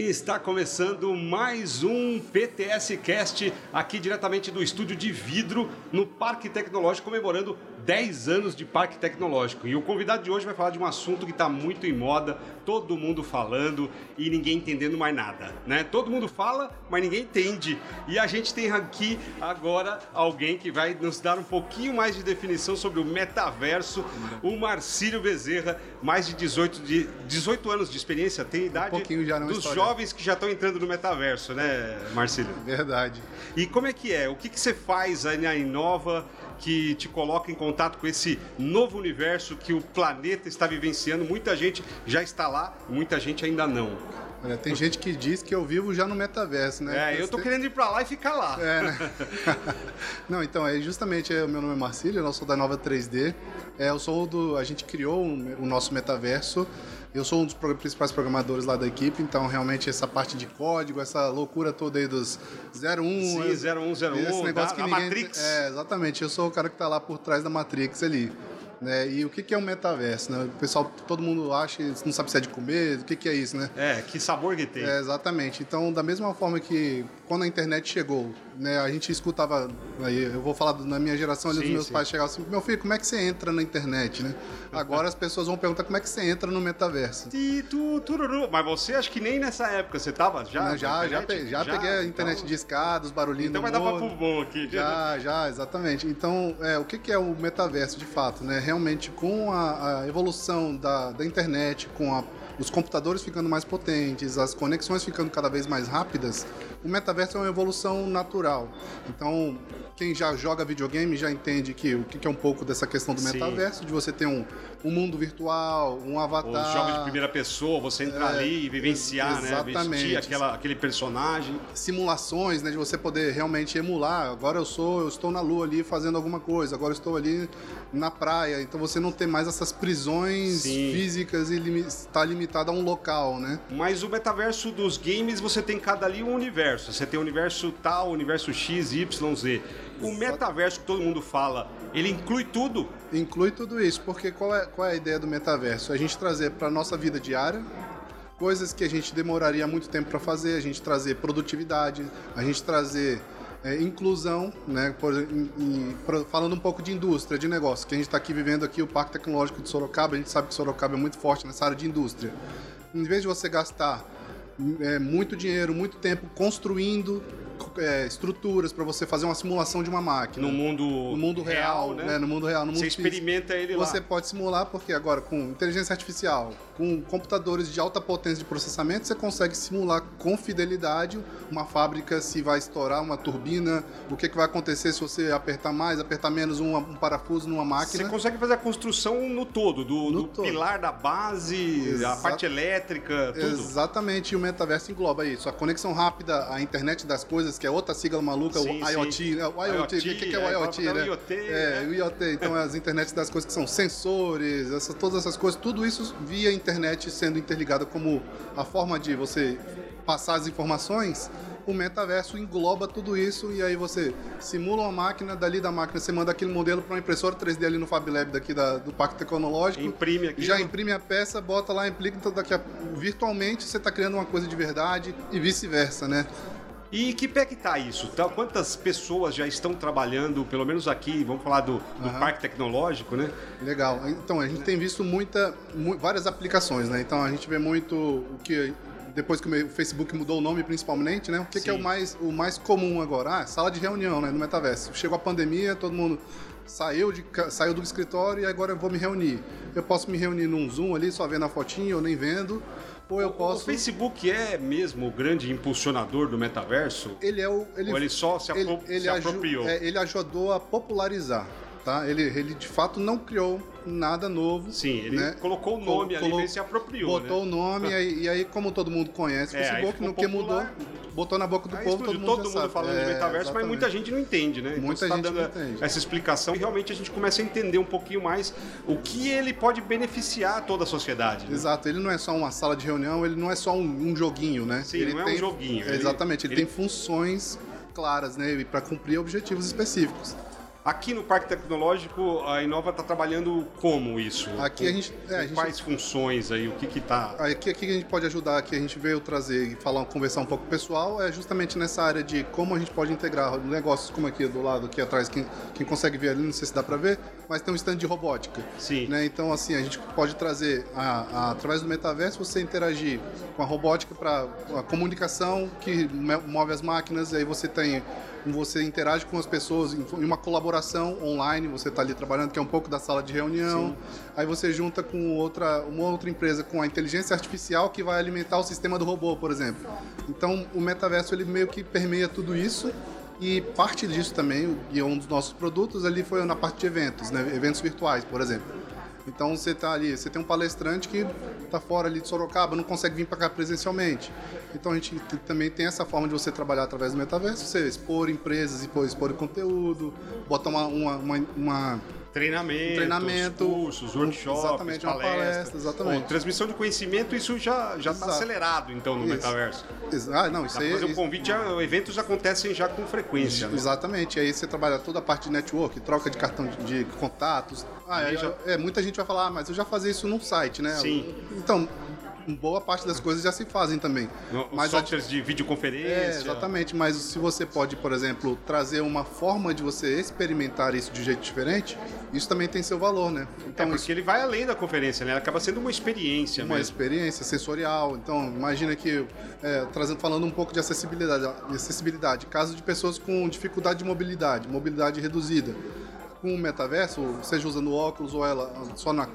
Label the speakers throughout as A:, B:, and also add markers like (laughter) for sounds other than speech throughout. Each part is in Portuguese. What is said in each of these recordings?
A: Está começando mais um PTS Cast aqui diretamente do estúdio de vidro no Parque Tecnológico comemorando 10 anos de Parque Tecnológico. E o convidado de hoje vai falar de um assunto que está muito em moda, todo mundo falando e ninguém entendendo mais nada, né? Todo mundo fala, mas ninguém entende. E a gente tem aqui agora alguém que vai nos dar um pouquinho mais de definição sobre o metaverso, o Marcílio Bezerra, mais de 18, de 18 anos de experiência, tem idade
B: um já
A: dos história. jovens que já estão entrando no metaverso, né, Marcílio?
B: Verdade.
A: E como é que é? O que, que você faz aí na Inova? Que te coloca em contato com esse novo universo que o planeta está vivenciando. Muita gente já está lá, muita gente ainda não.
B: Olha, tem gente que diz que eu vivo já no metaverso, né?
A: É, eu tô querendo ir para lá e ficar lá. É, né? (laughs)
B: Não, então, é justamente, é, o meu nome é Marcílio, eu sou da Nova 3D. É, eu sou do. A gente criou o nosso metaverso eu sou um dos principais programadores lá da equipe, então realmente essa parte de código, essa loucura toda aí dos 01...
A: Sim, 0101, esse negócio da, que ninguém, Matrix.
B: É, exatamente, eu sou o cara que está lá por trás da Matrix ali. Né? E o que, que é um metaverso? Né? O pessoal, todo mundo acha, não sabe se é de comer, o que, que é isso, né?
A: É, que sabor que tem. É,
B: exatamente. Então, da mesma forma que quando a internet chegou, né, a gente escutava, aí eu vou falar na minha geração, ali, sim, os meus sim. pais chegavam assim, meu filho, como é que você entra na internet, né? Agora as pessoas vão perguntar como é que você entra no metaverso.
A: tu, tururu. Mas você, acho que nem nessa época, você tava já?
B: Já, já, peguei, já, já, peguei a internet então... de escada, os barulhinhos
A: Então vai dar papo bom aqui.
B: Já, já, exatamente. Então, é, o que, que é o metaverso de fato, né? Realmente, com a, a evolução da, da internet, com a os computadores ficando mais potentes, as conexões ficando cada vez mais rápidas, o metaverso é uma evolução natural. Então, quem já joga videogame já entende que o que é um pouco dessa questão do metaverso, Sim. de você ter um, um mundo virtual, um avatar.
A: Os jogos de primeira pessoa, você entrar é, ali e vivenciar, né? exatamente. né? Vestir aquela, aquele personagem.
B: Simulações, né? De você poder realmente emular. Agora eu sou, eu estou na lua ali fazendo alguma coisa, agora eu estou ali na praia. Então você não tem mais essas prisões Sim. físicas e está limitado a um local, né?
A: Mas o metaverso dos games, você tem cada ali um universo. Você tem o universo tal, o universo X, Y, Z. O metaverso que todo mundo fala, ele inclui tudo?
B: Inclui tudo isso, porque qual é, qual é a ideia do metaverso? A gente trazer para a nossa vida diária coisas que a gente demoraria muito tempo para fazer, a gente trazer produtividade, a gente trazer é, inclusão, né? Por, em, em, falando um pouco de indústria, de negócio, que a gente está aqui vivendo aqui o Parque Tecnológico de Sorocaba, a gente sabe que Sorocaba é muito forte nessa área de indústria. Em vez de você gastar é, muito dinheiro, muito tempo construindo é, estruturas para você fazer uma simulação de uma máquina.
A: No mundo, no
B: mundo real, real né? né? No mundo real, no mundo
A: Você experimenta ele
B: lá. Você pode simular porque agora com inteligência artificial, com computadores de alta potência de processamento, você consegue simular com fidelidade uma fábrica se vai estourar uma turbina, o que, que vai acontecer se você apertar mais, apertar menos um, um parafuso numa máquina.
A: Você consegue fazer a construção no todo, do, no do todo. pilar da base, Exato. a parte elétrica, tudo.
B: Exatamente, e o metaverso engloba isso. A conexão rápida, a internet das coisas, que é outra sigla maluca, sim, o IoT, né? O IoT, o que, que, é o IoT, é, né? O IoT, é, né? o IoT, então é as internets das coisas que são sensores, essas, todas essas coisas, tudo isso via internet sendo interligada como a forma de você passar as informações, o metaverso engloba tudo isso e aí você simula uma máquina, dali da máquina você manda aquele modelo para uma impressora 3D ali no Fab Lab daqui da, do Parque Tecnológico.
A: Imprime aqui.
B: Já imprime a peça, bota lá, implica, então daqui a, virtualmente você está criando uma coisa de verdade e vice-versa, né?
A: E que pé que tá isso? Tá, quantas pessoas já estão trabalhando, pelo menos aqui, vamos falar do, do uhum. Parque Tecnológico, né?
B: Legal. Então, a gente tem visto muita, várias aplicações, né? Então, a gente vê muito o que depois que o Facebook mudou o nome principalmente, né? O que, que, é o mais, o mais comum agora? Ah, sala de reunião, né? No metaverso. Chegou a pandemia, todo mundo saiu, de, saiu do escritório e agora eu vou me reunir. Eu posso me reunir num Zoom ali, só vendo a fotinha ou nem vendo. Ou eu posso...
A: O Facebook é mesmo o grande impulsionador do metaverso?
B: Ele é o. Ele,
A: ou ele só se, apro ele, ele se apropriou?
B: É, ele ajudou a popularizar. Tá? Ele, ele de fato não criou nada novo.
A: Sim, ele né? colocou o nome Colo, ali e se apropriou.
B: Botou
A: né?
B: o nome, e (laughs) aí, e aí, como todo mundo conhece o é, Facebook, no que mudou, botou na boca do aí povo, todo mundo
A: Todo mundo falando é, de metaverso, mas muita gente não entende, né?
B: Então muita
A: então,
B: gente
A: tá
B: não entende.
A: Essa explicação e realmente a gente começa a entender um pouquinho mais o que ele pode beneficiar toda a sociedade.
B: Né? Exato, ele não é só uma sala de reunião, ele não é só um, um joguinho, né?
A: Sim,
B: ele
A: não
B: tem,
A: é um joguinho.
B: Exatamente, ele, ele tem funções claras, né? Para cumprir objetivos específicos.
A: Aqui no Parque Tecnológico, a Inova está trabalhando como isso?
B: Aqui
A: Com-
B: a gente- é, a gente-
A: Quais funções aí? O que que tá...
B: Aqui, aqui que a gente pode ajudar, que a gente veio trazer e falar, conversar um pouco com o pessoal, é justamente nessa área de como a gente pode integrar negócios como aqui do lado, aqui atrás, quem, quem consegue ver ali, não sei se dá para ver, mas tem um stand de robótica.
A: Sim.
B: Né? Então, assim, a gente pode trazer, a- a- através do metaverso, você interagir com a robótica para a comunicação que move as máquinas, e aí você tem você interage com as pessoas em uma colaboração online, você está ali trabalhando, que é um pouco da sala de reunião. Aí você junta com outra, uma outra empresa com a inteligência artificial que vai alimentar o sistema do robô, por exemplo. Então, o metaverso ele meio que permeia tudo isso. E parte disso também, e um dos nossos produtos ali foi na parte de eventos, né? eventos virtuais, por exemplo. Então você tá ali, você tem um palestrante que está fora ali de Sorocaba, não consegue vir para cá presencialmente. Então a gente também tem essa forma de você trabalhar através do metaverso, você expor empresas, expor, expor conteúdo, botar uma, uma, uma, uma
A: Treinamento,
B: Treinamento,
A: cursos, workshops,
B: exatamente, uma
A: palestras.
B: palestra, exatamente.
A: Bom, transmissão de conhecimento, isso já já está
B: Exato.
A: acelerado, então, no
B: Isso.
A: metaverso.
B: Ah, não, isso aí.
A: fazer o
B: isso-
A: convite, já, eventos acontecem já com frequência. né?
B: Exatamente, aí você trabalha toda a parte de network, troca de cartão de, de contatos. Ah, é,
A: já-
B: é, muita gente vai falar, ah, mas eu já fazia isso num site, né?
A: Sim.
B: Então, boa parte das coisas já se fazem também. Mas a-
A: softwares de videoconferência.
B: É, exatamente, mas se você pode, por exemplo, trazer uma forma de você experimentar isso de jeito diferente, isso também tem seu valor, né?
A: É
B: Então,
A: porque ele vai além da conferência, né? Acaba sendo uma experiência
B: uma
A: mesmo.
B: experiência sensorial. Então, imagina que, é, trazendo, falando um pouco de acessibilidade, acessibilidade, caso de pessoas com dificuldade de mobilidade, mobilidade reduzida. Com o metaverso, seja usando óculos ou ela só na,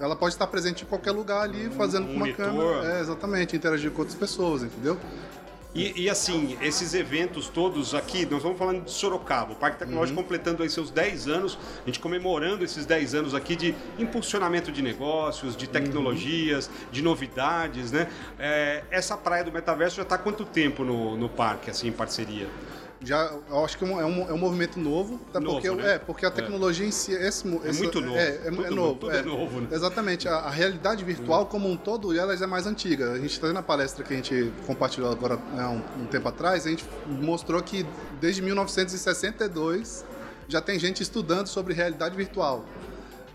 B: ela pode estar presente em qualquer lugar ali, fazendo com uma
A: monitor.
B: câmera, é, exatamente, interagir com outras pessoas, entendeu?
A: E, e, assim, esses eventos todos aqui, nós vamos falando de Sorocaba, o Parque Tecnológico
B: Uhum.
A: completando aí seus 10 anos, a gente comemorando esses 10 anos aqui de impulsionamento de negócios, de tecnologias, de novidades, né? É, essa praia do metaverso já está há quanto tempo no, no parque, assim, em parceria?
B: Já, eu acho que é um, é um, é um movimento novo, até
A: Novo,
B: porque,
A: né?
B: é, porque a tecnologia em si, esse,
A: É
B: esse-
A: muito novo.
B: É, é,
A: Tudo
B: é
A: novo, é novo, né?
B: Exatamente. A, a realidade virtual como um todo, ela já é mais antiga. A gente está na palestra que a gente compartilhou agora né, um, um tempo atrás, a gente mostrou que desde 1962 já tem gente estudando sobre realidade virtual.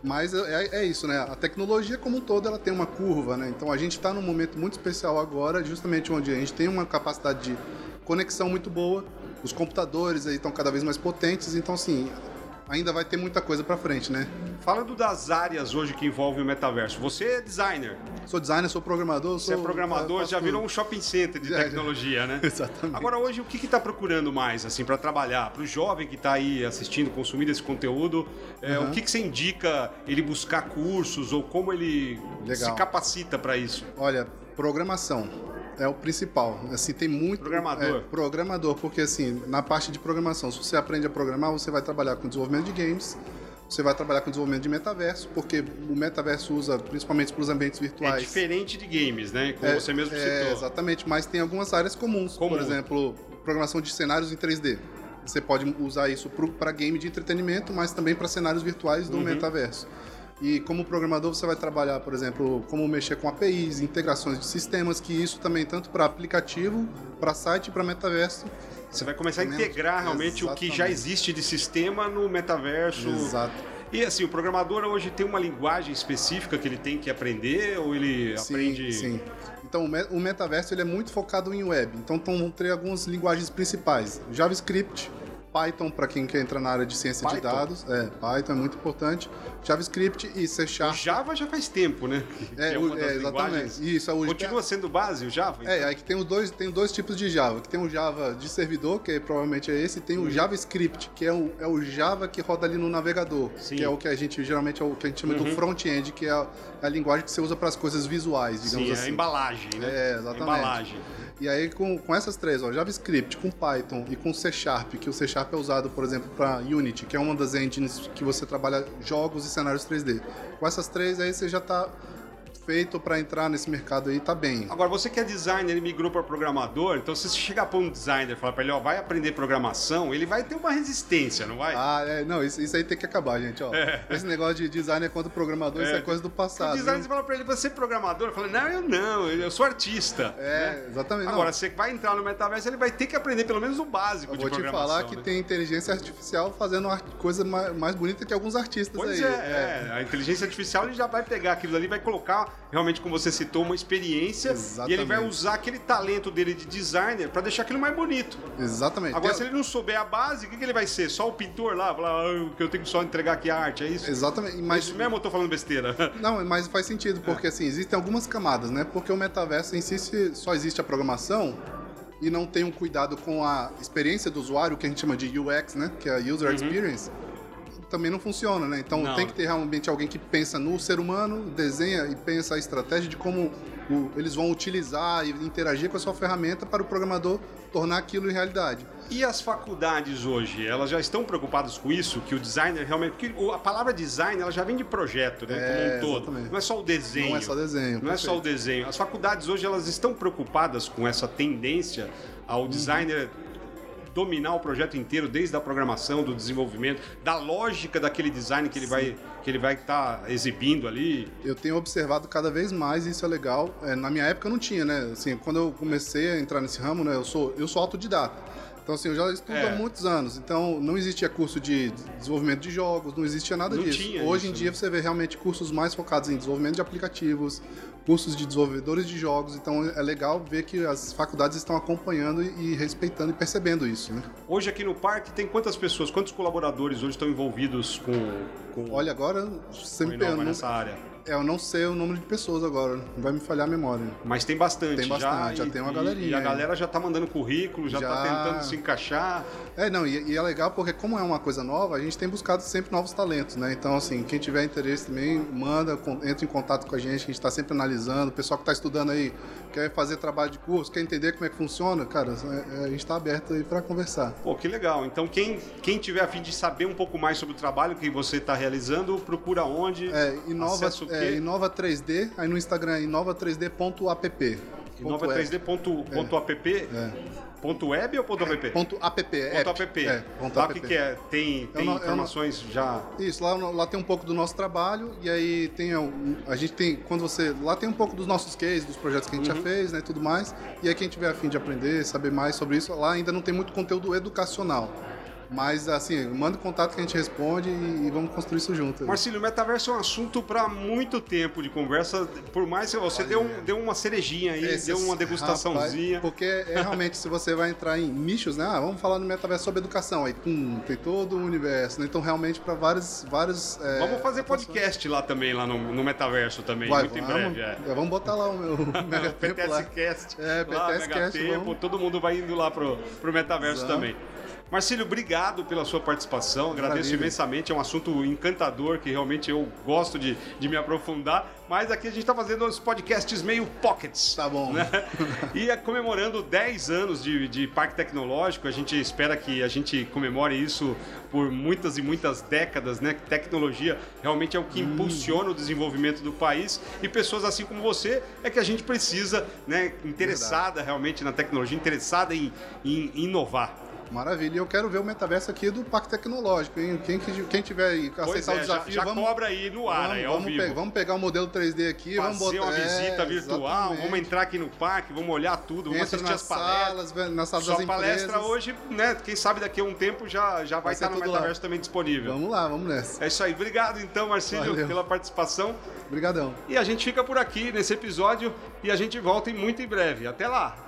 B: Mas é, é isso, né? A tecnologia como um todo ela tem uma curva, né? Então a gente está num momento muito especial agora, justamente onde a gente tem uma capacidade de conexão muito boa, os computadores aí estão cada vez mais potentes, então assim ainda vai ter muita coisa para frente, né?
A: Falando das áreas hoje que envolvem o metaverso, você é designer,
B: Sou designer, sou programador,
A: você é
B: sou
A: programador, já virou um shopping center de
B: Já, já.
A: tecnologia, né? (laughs)
B: Exatamente.
A: Agora hoje o que está procurando mais assim para trabalhar para o jovem que está aí assistindo, consumindo esse conteúdo? é,
B: Uhum.
A: O que, que você indica ele buscar cursos ou como ele
B: Legal.
A: se capacita para isso?
B: Olha, programação é o principal. Assim, tem muito
A: Programador.
B: é, programador, porque assim, na parte de programação, se você aprende a programar, você vai trabalhar com desenvolvimento de games, você vai trabalhar com desenvolvimento de metaverso, porque o metaverso usa principalmente para os ambientes
A: É
B: virtuais.
A: diferente de games, né? Como
B: É,
A: você mesmo
B: é,
A: citou.
B: exatamente, mas tem algumas áreas comuns.
A: Comum.
B: Por exemplo, programação de cenários em 3D. Você pode usar isso para game de entretenimento, mas também para cenários virtuais
A: Uhum.
B: do metaverso. E como programador, você vai trabalhar, por exemplo, como mexer com APIs, integrações de sistemas, que isso também tanto para aplicativo, para site e para metaverso.
A: Você vai começar a integrar realmente o que já
B: Exatamente.
A: existe de sistema no metaverso.
B: Exato.
A: E assim, o programador hoje tem uma linguagem específica que ele tem que aprender ou ele aprende.
B: Sim. Então, o me- o metaverso ele é muito focado em web. Então, tão- vão ter algumas linguagens principais: JavaScript, Python para quem quer entrar na área de ciência de
A: Python?
B: dados. É, Python é muito importante. JavaScript e C
A: O
B: Sharp.
A: Java já faz tempo, né?
B: É,
A: é
B: o- é, exatamente. Isso, é o
A: Continua sendo base o Java? então?
B: É, aí que tem os dois, tem dois tipos de Java. Que tem o Java de servidor, que provavelmente é esse, e
A: Uhum.
B: tem o JavaScript, que é o, é o Java que roda ali no navegador.
A: Sim.
B: Que é o que a gente geralmente é o que a gente chama
A: Uhum.
B: do front-end, que é a, é a linguagem que você usa para as coisas visuais, digamos
A: Sim,
B: assim.
A: é a embalagem, né?
B: É,
A: A
B: exatamente.
A: embalagem.
B: E aí, com, com essas três, ó, JavaScript, com Python e com C Sharp, que o C Sharp é usado, por exemplo, para Unity, que é uma das engines que você trabalha jogos e cenários 3D. Com essas três aí, você já está feito para entrar nesse mercado aí, tá bem.
A: Agora, você que é designer e migrou para programador, então se você chegar para um designer e falar para ele, ó, vai aprender programação, ele vai ter uma resistência, não vai?
B: Ah, é, não, isso, isso aí tem que acabar, gente, ó. É. Esse negócio de designer contra programador, é. isso é coisa do passado. O
A: designer fala para ele, você é programador? Eu falo, não, eu não, eu sou artista.
B: É, né? exatamente.
A: Agora, não. você vai entrar no metaverso, ele vai ter que aprender pelo menos o básico eu de programação.
B: Vou te falar que
A: né?
B: tem inteligência artificial fazendo coisa mais, mais bonita que alguns artistas
A: pois
B: aí.
A: Pois é, é, a inteligência artificial ele já vai pegar aquilo ali, vai colocar realmente, como você citou, uma experiência Exatamente. e ele vai usar aquele talento dele de designer para deixar aquilo mais bonito.
B: Exatamente.
A: Agora, se ele não souber a base, o que, que ele vai ser? Só o pintor lá, falar ah, que eu tenho que só entregar aqui a arte, é isso?
B: Exatamente. Mas...
A: Isso mesmo eu tô falando besteira? (laughs)
B: Não, mas faz sentido, porque é. assim, existem algumas camadas, né? Porque o metaverso em si só existe a programação e não tem um cuidado com a experiência do usuário, que a gente chama de UX, né? Que é a User uhum. Experience também não funciona, né? Então não. tem que ter realmente alguém que pensa no ser humano, desenha e pensa a estratégia de como o, eles vão utilizar e interagir com a sua ferramenta para o programador tornar aquilo em realidade.
A: E as faculdades hoje, elas já estão preocupadas com isso? Que o designer realmente. Porque a palavra design ela já vem de projeto, né? É, como um todo. Exatamente. Não é só o desenho.
B: Não é só desenho.
A: Não perfeito. é só o desenho. As faculdades hoje elas estão preocupadas com essa tendência ao uhum. Dominar o projeto inteiro, desde a programação, do desenvolvimento, da lógica daquele design que ele Sim. vai que ele vai estar tá exibindo ali.
B: Eu tenho observado cada vez mais, e isso é legal. É, na minha época não tinha, né? Assim, quando eu comecei a entrar nesse ramo, né? Eu sou eu sou autodidata. Então, assim, eu já estudo é. há muitos anos. Então, não existia curso de desenvolvimento de jogos, não existia nada
A: não
B: disso. Hoje
A: isso,
B: em dia,
A: né?
B: você vê realmente cursos mais focados em desenvolvimento de aplicativos, cursos de desenvolvedores de jogos. Então é legal ver que as faculdades estão acompanhando e respeitando e percebendo isso. Né?
A: Hoje aqui no parque tem quantas pessoas, quantos colaboradores hoje estão envolvidos com. com
B: Olha, agora você me
A: nessa área.
B: É, eu não sei o número de pessoas agora, não vai me falhar a memória.
A: Mas tem bastante,
B: tem bastante,
A: já,
B: já tem uma galerinha.
A: E a galera já tá mandando currículo, já, tá já... tá tentando se encaixar.
B: É, não, e, e, é legal porque como é uma coisa nova, a gente tem buscado sempre novos talentos, né? Então, assim, quem tiver interesse também, manda, entra em contato com a gente, a gente tá sempre analisando. O pessoal que tá estudando aí, quer fazer trabalho de curso, quer entender como é que funciona, cara, é, é, a gente está aberto aí para conversar.
A: Pô, que legal. Então, quem, quem tiver a fim de saber um pouco mais sobre o trabalho que você está realizando, procura onde?
B: É, Inova, é, Inova 3D, aí no Instagram é inova3d.app.
A: Inova3d.app? É. Ponto web ou ponto app?
B: Ponto app.
A: Ponto app. É, ponto lá o que, que é? Tem, tem não, informações não, já.
B: Isso, lá, lá tem um pouco do nosso trabalho e aí tem a gente tem quando você lá tem um pouco dos nossos cases, dos projetos que a gente uhum. já fez, né, tudo mais. E aí quem tiver a fim de aprender, saber mais sobre isso, lá ainda não tem muito conteúdo educacional. Mas, assim, manda contato que a gente responde e, vamos construir isso junto.
A: Marcílio, o metaverso é um assunto para muito tempo de conversa. Por mais que você deu, um, deu uma cerejinha aí, Esse, deu uma degustaçãozinha.
B: Rapaz, porque é, realmente, se você vai entrar em nichos, né? Ah, vamos falar no metaverso sobre educação. Aí, pum, tem todo o universo. Né? Então, realmente, para vários. vários
A: é, vamos fazer podcast lá também, lá no, no metaverso também, vai, muito vamos, em breve. É.
B: Vamos botar lá o meu (laughs)
A: PTS Cast. É, PTS Cast. Todo mundo vai indo lá pro, pro metaverso Exato. também. Marcílio, obrigado pela sua participação. Agradeço Maravilha. imensamente. É um assunto encantador que realmente eu gosto de, de me aprofundar. Mas aqui a gente está fazendo os podcasts meio pockets.
B: Tá bom.
A: Né? E é comemorando 10 anos de, de Parque Tecnológico. A gente espera que a gente comemore isso por muitas e muitas décadas, né? Tecnologia realmente é o que hum. impulsiona o desenvolvimento do país. E pessoas assim como você é que a gente precisa, né? Interessada Verdade. realmente na tecnologia, interessada em, em inovar.
B: Maravilha. E eu quero ver o metaverso aqui do Parque Tecnológico, hein? Quem, quem tiver aí, aceitar é, o desafio,
A: já, já
B: vamos,
A: cobra aí no ar,
B: vamos,
A: aí,
B: vamos,
A: pe
B: vamos pegar o modelo 3D aqui,
A: Fazer
B: vamos botar
A: uma visita é, virtual, exatamente. vamos entrar aqui no parque, vamos olhar tudo, vamos
B: Entra
A: assistir as palestras.
B: Salas, nas salas
A: Sua
B: das
A: palestra hoje, né? Quem sabe daqui a um tempo já, já vai, vai estar no metaverso lá. também disponível.
B: Vamos lá, vamos nessa.
A: É isso aí. Obrigado então, Marcílio, Valeu. pela participação.
B: Obrigadão.
A: E a gente fica por aqui nesse episódio e a gente volta em muito em breve. Até lá!